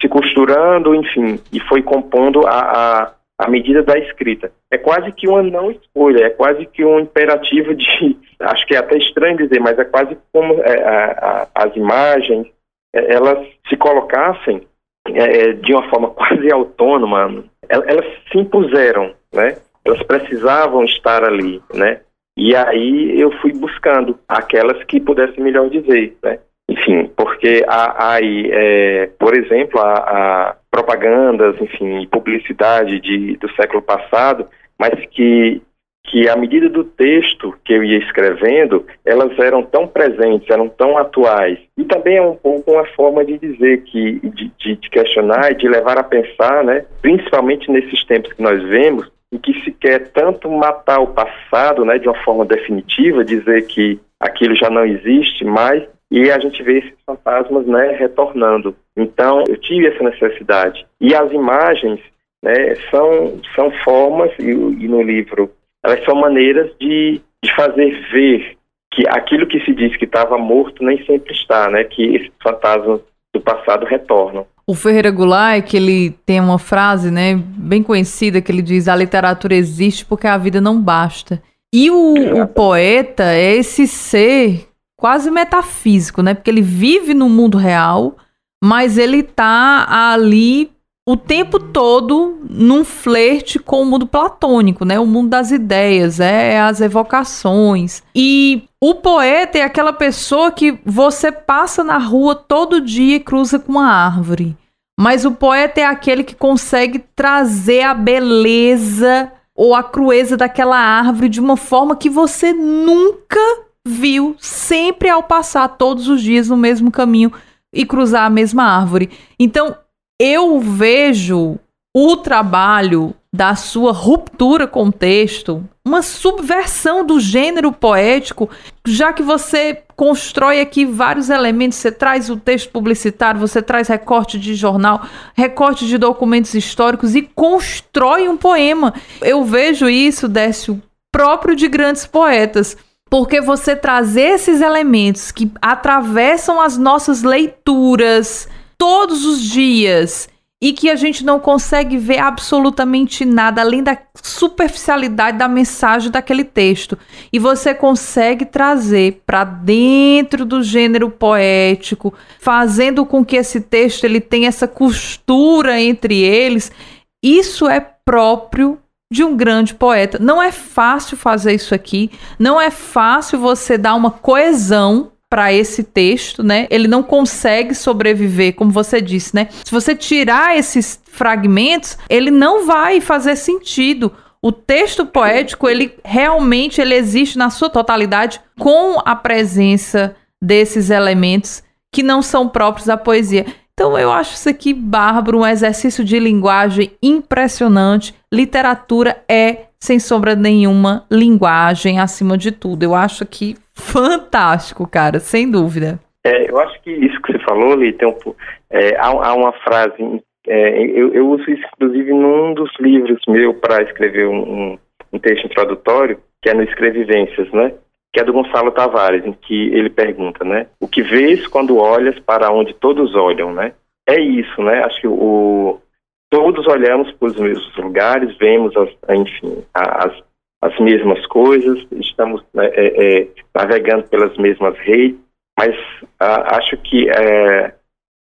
se costurando, enfim, e foi compondo a, a, a medida da escrita. É quase que uma não escolha, é quase que um imperativo de, [LAUGHS] acho que é até estranho dizer, mas é quase como é, a, as imagens, é, elas se colocassem é, de uma forma [LAUGHS] quase autônoma, elas se impuseram, né? Elas precisavam estar ali, né? E aí eu fui buscando aquelas que pudessem melhor dizer, né? Enfim, porque há, aí, é, por exemplo, a, a, propagandas, enfim, publicidade de, do século passado, mas que que à medida do texto que eu ia escrevendo, elas eram tão presentes, eram tão atuais. E também é um pouco uma forma de dizer que, de, de, de questionar e de levar a pensar, né, principalmente nesses tempos que nós vemos, em que se quer tanto matar o passado, né, de uma forma definitiva, dizer que aquilo já não existe mais, e a gente vê esses fantasmas, né, retornando. Então, eu tive essa necessidade. E as imagens, né, são, são formas, e, e no livro elas são maneiras de, de fazer ver que aquilo que se diz que estava morto nem sempre está, né? Que esses fantasmas do passado retornam. O Ferreira Goulart, que ele tem uma frase, né, bem conhecida, que ele diz: a literatura existe porque a vida não basta. E o, o poeta é esse ser quase metafísico, né? Porque ele vive no mundo real, mas ele tá ali o tempo todo num flerte com o mundo platônico, né? O mundo das ideias, é, é as evocações. E o poeta é aquela pessoa que você passa na rua todo dia e cruza com uma árvore. Mas o poeta é aquele que consegue trazer a beleza ou a crueza daquela árvore de uma forma que você nunca viu, sempre ao passar todos os dias no mesmo caminho e cruzar a mesma árvore. Então, eu vejo o trabalho da sua ruptura com o texto, uma subversão do gênero poético, já que você constrói aqui vários elementos, você traz o texto publicitário, você traz recorte de jornal, recorte de documentos históricos e constrói um poema. Eu vejo isso, Décio, próprio de grandes poetas. Porque você trazer esses elementos que atravessam as nossas leituras, todos os dias e que a gente não consegue ver absolutamente nada além da superficialidade da mensagem daquele texto. E você consegue trazer para dentro do gênero poético, fazendo com que esse texto ele tenha essa costura entre eles. Isso é próprio de um grande poeta. Não é fácil fazer isso aqui, não é fácil você dar uma coesão para esse texto, né? Ele não consegue sobreviver, como você disse, né? Se você tirar esses fragmentos, ele não vai fazer sentido. O texto poético, ele realmente ele existe na sua totalidade com a presença desses elementos que não são próprios da poesia. Então eu acho isso aqui bárbaro, um exercício de linguagem impressionante. Literatura é, sem sombra nenhuma, linguagem acima de tudo. Eu acho que fantástico, cara, sem dúvida. É, eu acho que isso que você falou, Li, tem um, é, há, há, uma frase, é, eu, eu, uso isso inclusive num dos livros meu para escrever um, um, texto introdutório, que é no Escrevivências, né? Que é do Gonçalo Tavares, em que ele pergunta, né? O que vês quando olhas para onde todos olham, né? É isso, né? Acho que o, todos olhamos para os mesmos lugares, vemos, as, enfim, as, as mesmas coisas, estamos né, é, é, navegando pelas mesmas redes, mas a, acho que é,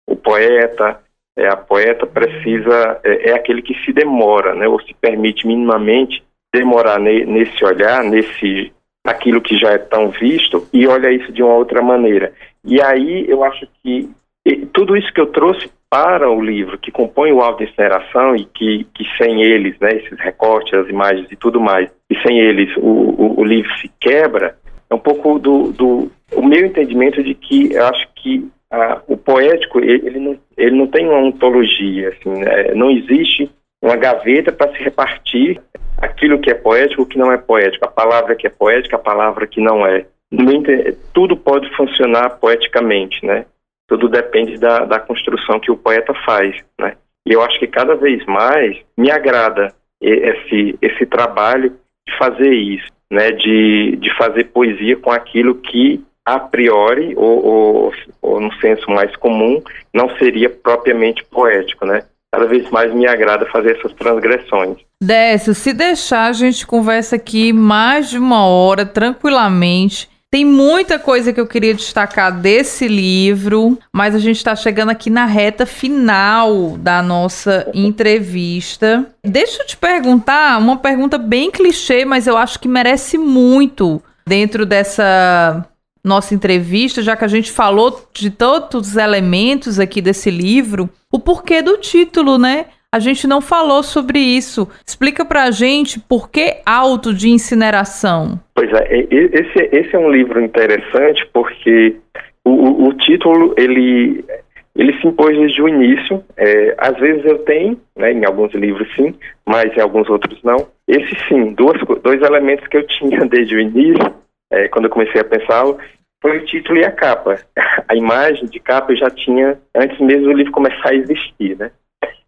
o poeta, é, a poeta precisa, é, é, aquele que se demora, né, ou se permite minimamente demorar ne, nesse olhar, nesse aquilo que já é tão visto, e olha isso de uma outra maneira. E aí eu acho que tudo isso que eu trouxe para o livro, que compõe o áudio de incineração e que, que sem eles, né, esses recortes, as imagens e tudo mais, e sem eles o, o, o livro se quebra, é um pouco do, do o meu entendimento de que eu acho que ah, o poético ele, não, ele não tem uma ontologia, assim, né? não existe uma gaveta para se repartir aquilo que é poético, o que não é poético, a palavra que é poética, a palavra que não é. Tudo pode funcionar poeticamente, né? Tudo depende da, da construção que o poeta faz, né? E eu acho que cada vez mais me agrada esse, esse trabalho de fazer isso, né? De, de fazer poesia com aquilo que a priori, ou, ou, ou no senso mais comum, não seria propriamente poético, né? cada vez mais me agrada fazer essas transgressões. Décio, se deixar, a gente conversa aqui mais de uma hora, tranquilamente. Tem muita coisa que eu queria destacar desse livro, mas a gente está chegando aqui na reta final da nossa entrevista. Deixa eu te perguntar uma pergunta bem clichê, mas eu acho que merece muito dentro dessa nossa entrevista, já que a gente falou de todos os elementos aqui desse livro, o porquê do título, né? A gente não falou sobre isso. Explica pra gente por que auto de incineração. Pois é, esse, esse é um livro interessante porque o, o título, ele, ele se impôs desde o início. É, às vezes eu tenho, né, em alguns livros sim, mas em alguns outros não. Esse sim, duas, dois elementos que eu tinha [LAUGHS] desde o início, é, quando eu comecei a pensá-lo, foi o título e a capa. [LAUGHS] A imagem de capa eu já tinha antes mesmo do livro começar a existir, né?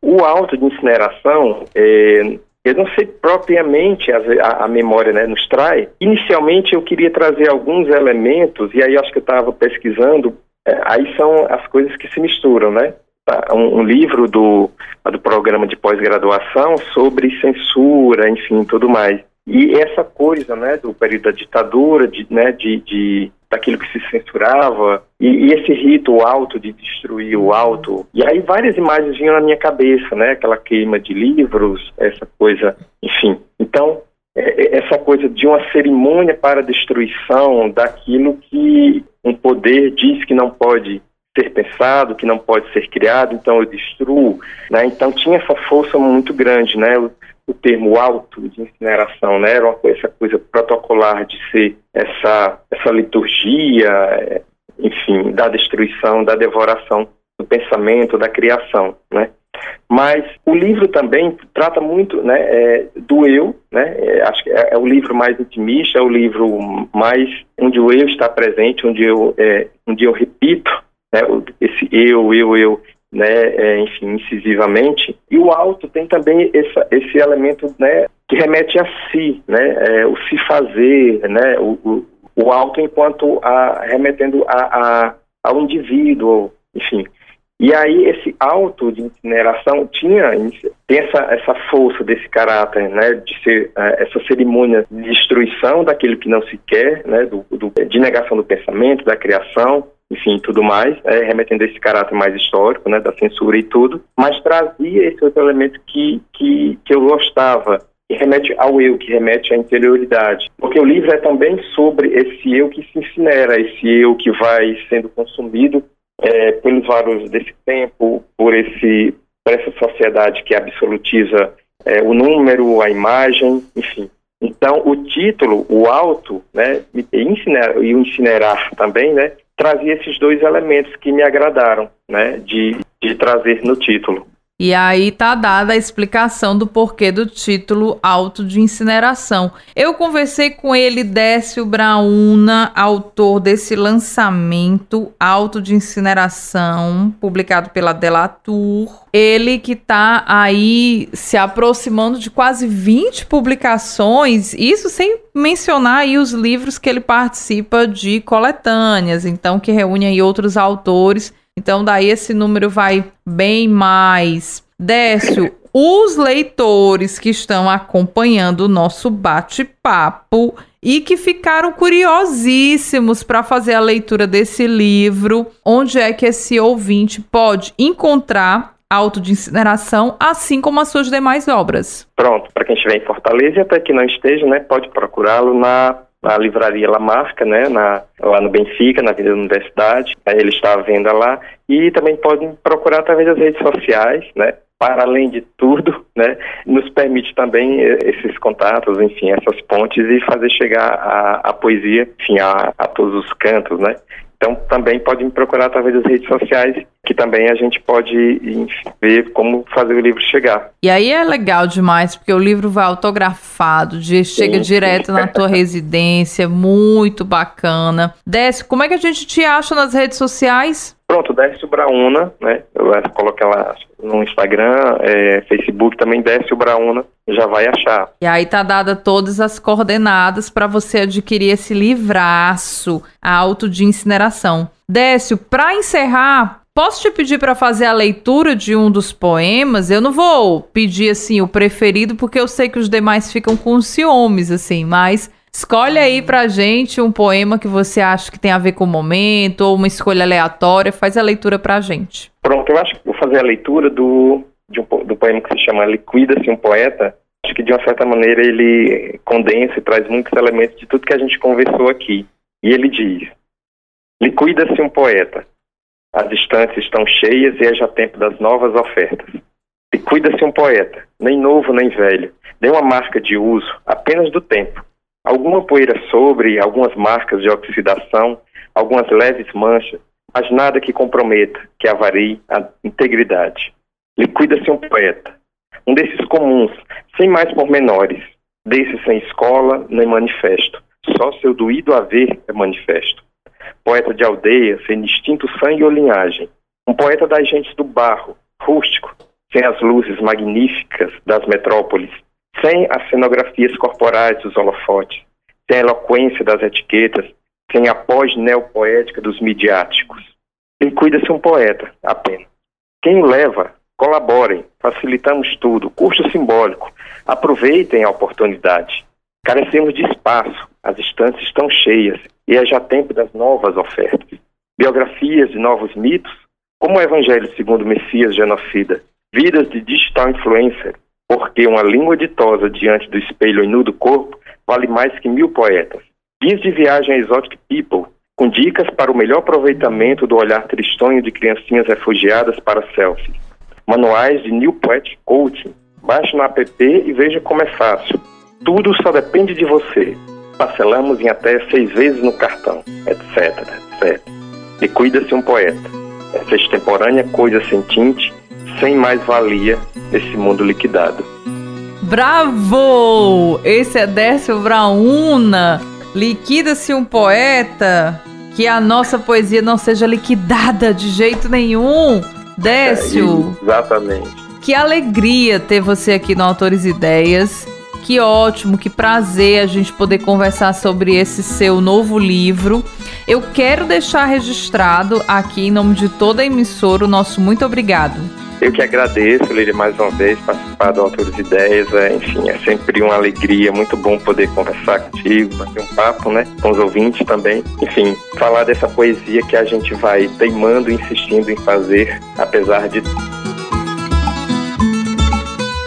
O auto de incineração, é, eu não sei propriamente a, a, a, memória né, nos traz. Inicialmente eu queria trazer alguns elementos, e aí acho que eu estava pesquisando, é, aí são as coisas que se misturam, né? Tá, um, um livro do, do programa de pós-graduação sobre censura, enfim, tudo mais. E essa coisa, né, do período da ditadura, de, né, de, de daquilo que se censurava, e, e, esse rito alto de destruir o alto. E aí várias imagens vinham na minha cabeça, né, aquela queima de livros, essa coisa, enfim. Então, é, é, essa coisa de uma cerimônia para destruição daquilo que um poder diz que não pode ser pensado, que não pode ser criado, então eu destruo, né? Então tinha essa força muito grande, né? O termo alto de incineração, né? Era uma coisa, essa coisa protocolar de ser essa, essa liturgia, é, enfim, da destruição, da devoração do pensamento, da criação, né? Mas o livro também trata muito né, é, do eu, né? É, acho que é, é, o livro mais intimista, é o livro mais onde o eu está presente, onde eu, é, onde eu repito né, esse eu, eu, eu né, é, enfim, incisivamente. E o alto tem também esse, esse elemento, né, que remete a si, né, é, o se fazer, né, o, o, o alto enquanto a, remetendo a, a, ao indivíduo, enfim. E aí esse alto de incineração tinha tem essa, essa força desse caráter, né, de ser uh, essa cerimônia de destruição daquilo que não se quer, né, do, do, de negação do pensamento, da criação, enfim, tudo mais, é, remetendo a esse caráter mais histórico, né, da censura e tudo, mas trazia esse outro elemento que, que, que eu gostava, que remete ao eu, que remete à interioridade. Porque o livro é também sobre esse eu que se incinera, esse eu que vai sendo consumido é, pelos valores desse tempo, por, esse, por essa sociedade que absolutiza é, o número, a imagem, enfim. Então, o título, o alto, né, incinerar, e incinerar também, né, trazia esses dois elementos que me agradaram, né, de, de trazer no título. E aí tá dada a explicação do porquê do título Auto de Incineração. Eu conversei com ele, Décio Brauna, autor desse lançamento Auto de Incineração, publicado pela Delatur. Ele que tá aí se aproximando de quase 20 publicações, isso sem mencionar aí os livros que ele participa de coletâneas, então que reúne aí outros autores então, daí esse número vai bem mais. Décio, os leitores que estão acompanhando o nosso bate-papo e que ficaram curiosíssimos para fazer a leitura desse livro, onde é que esse ouvinte pode encontrar auto de incineração, assim como as suas demais obras. Pronto, para quem estiver em Fortaleza e até que não esteja, né, pode procurá-lo na na livraria Lamarca, né, na, lá no Benfica, na Avenida da Universidade. Ele está à venda lá. E também podem procurar através das redes sociais, né, para além de tudo, né, nos permite também eh, esses contatos, enfim, essas pontes e fazer chegar a, a poesia, enfim, a, a todos os cantos, né. Então também podem me procurar através das redes sociais, que também a gente pode ver como fazer o livro chegar. E aí é legal demais, porque o livro vai autografado, chega sim, direto sim. na tua [LAUGHS] residência, muito bacana. Décio, como é que a gente te acha nas redes sociais? Pronto, Décio Brauna, né? Eu coloquei lá no Instagram, é, Facebook também, Décio Brauna, já vai achar. E aí tá dada todas as coordenadas para você adquirir esse livraço alto de incineração. Décio, para encerrar, posso te pedir para fazer a leitura de um dos poemas? Eu não vou pedir assim o preferido, porque eu sei que os demais ficam com ciúmes, assim, mas Escolhe aí pra gente um poema que você acha que tem a ver com o momento, ou uma escolha aleatória, faz a leitura pra gente. Pronto, eu acho que vou fazer a leitura do, um, do poema que se chama Liquida-se um Poeta. Acho que de uma certa maneira ele condensa e traz muitos elementos de tudo que a gente conversou aqui. E ele diz: Liquida-se um poeta. As distâncias estão cheias e é já tempo das novas ofertas. Liquida-se um poeta, nem novo nem velho, nem uma marca de uso, apenas do tempo alguma poeira sobre, algumas marcas de oxidação, algumas leves manchas, mas nada que comprometa, que avarie a integridade. Liquida-se um poeta, um desses comuns, sem mais pormenores, desses sem escola nem manifesto, só seu doído haver é manifesto. Poeta de aldeia, sem distinto sangue ou linhagem, um poeta das gentes do barro, rústico, sem as luzes magníficas das metrópoles, sem as cenografias corporais dos holofotes, sem a eloquência das etiquetas, sem a pós-neopoética dos midiáticos. Ele cuida-se um poeta, apenas. Quem leva, colaborem, facilitamos tudo, custo simbólico, aproveitem a oportunidade. Carecemos de espaço, as instâncias estão cheias e é já tempo das novas ofertas. Biografias de novos mitos, como o Evangelho segundo o Messias genocida, vidas de digital influencer, porque uma língua ditosa diante do espelho nu do corpo vale mais que mil poetas. Guias de viagem a Exotic People, com dicas para o melhor aproveitamento do olhar tristonho de criancinhas refugiadas para selfies. Manuais de New Poet Coaching. Baixe no app e veja como é fácil. Tudo só depende de você. Parcelamos em até seis vezes no cartão, etc, etc. E cuida-se um poeta. Essa extemporânea coisa sem tinte sem mais valia nesse mundo liquidado. Bravo! Esse é Décio Brauna. Liquida-se um poeta. Que a nossa poesia não seja liquidada de jeito nenhum. Décio. É, exatamente. Que alegria ter você aqui no Autores Ideias. Que ótimo, que prazer a gente poder conversar sobre esse seu novo livro. Eu quero deixar registrado aqui em nome de toda a emissora o nosso muito obrigado eu que agradeço, Lili, mais uma vez, participar do Autores Ideias. É, enfim, é sempre uma alegria, muito bom poder conversar contigo, bater um papo, né? Com os ouvintes também. Enfim, falar dessa poesia que a gente vai teimando, insistindo em fazer, apesar de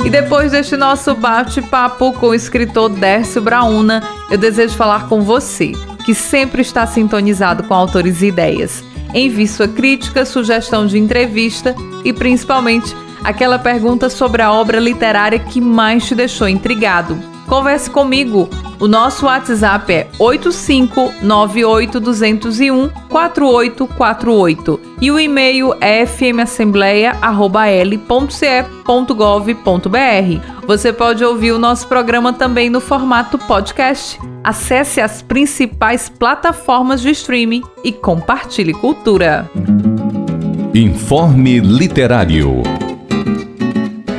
e depois deste nosso bate-papo com o escritor Dércio Brauna, eu desejo falar com você, que sempre está sintonizado com autores e ideias. Envie sua crítica, sugestão de entrevista e principalmente aquela pergunta sobre a obra literária que mais te deixou intrigado. Converse comigo. O nosso WhatsApp é 85982014848 e o e-mail é fmassembleia@l.ce.gov.br. Você pode ouvir o nosso programa também no formato podcast. Acesse as principais plataformas de streaming e compartilhe cultura. Informe Literário.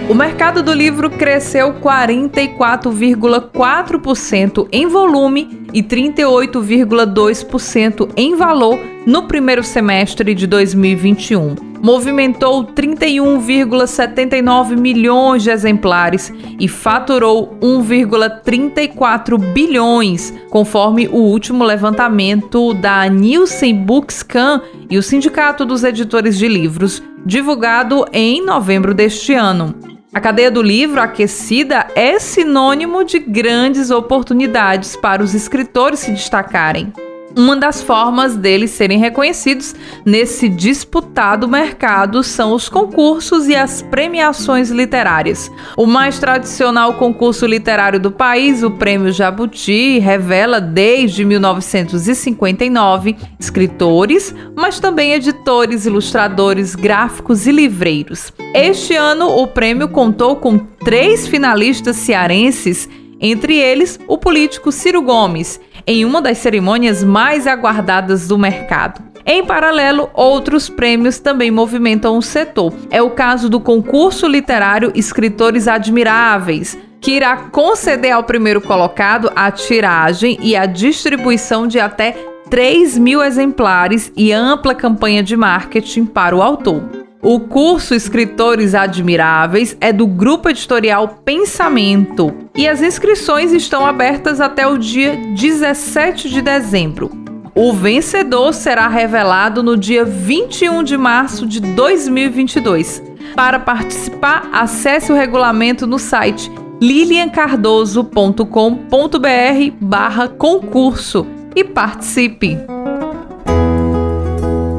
O mercado do livro cresceu 44,4% em volume e 38,2% em valor no primeiro semestre de 2021. Movimentou 31,79 milhões de exemplares e faturou 1,34 bilhões, conforme o último levantamento da Nielsen Bookscan e o Sindicato dos Editores de Livros, divulgado em novembro deste ano. A cadeia do livro aquecida é sinônimo de grandes oportunidades para os escritores se destacarem. Uma das formas deles serem reconhecidos nesse disputado mercado são os concursos e as premiações literárias. O mais tradicional concurso literário do país, o Prêmio Jabuti, revela desde 1959 escritores, mas também editores, ilustradores, gráficos e livreiros. Este ano, o prêmio contou com três finalistas cearenses entre eles o político Ciro Gomes, em uma das cerimônias mais aguardadas do mercado. Em paralelo, outros prêmios também movimentam o setor. É o caso do concurso literário Escritores Admiráveis, que irá conceder ao primeiro colocado a tiragem e a distribuição de até 3 mil exemplares e ampla campanha de marketing para o autor. O curso Escritores Admiráveis é do grupo editorial Pensamento e as inscrições estão abertas até o dia 17 de dezembro. O vencedor será revelado no dia 21 de março de 2022. Para participar, acesse o regulamento no site liliancardoso.com.br barra concurso e participe.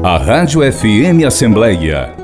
A Rádio FM Assembleia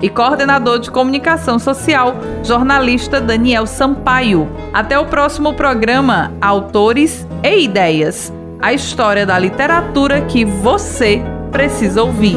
e coordenador de comunicação social, jornalista Daniel Sampaio. Até o próximo programa Autores e Ideias a história da literatura que você precisa ouvir.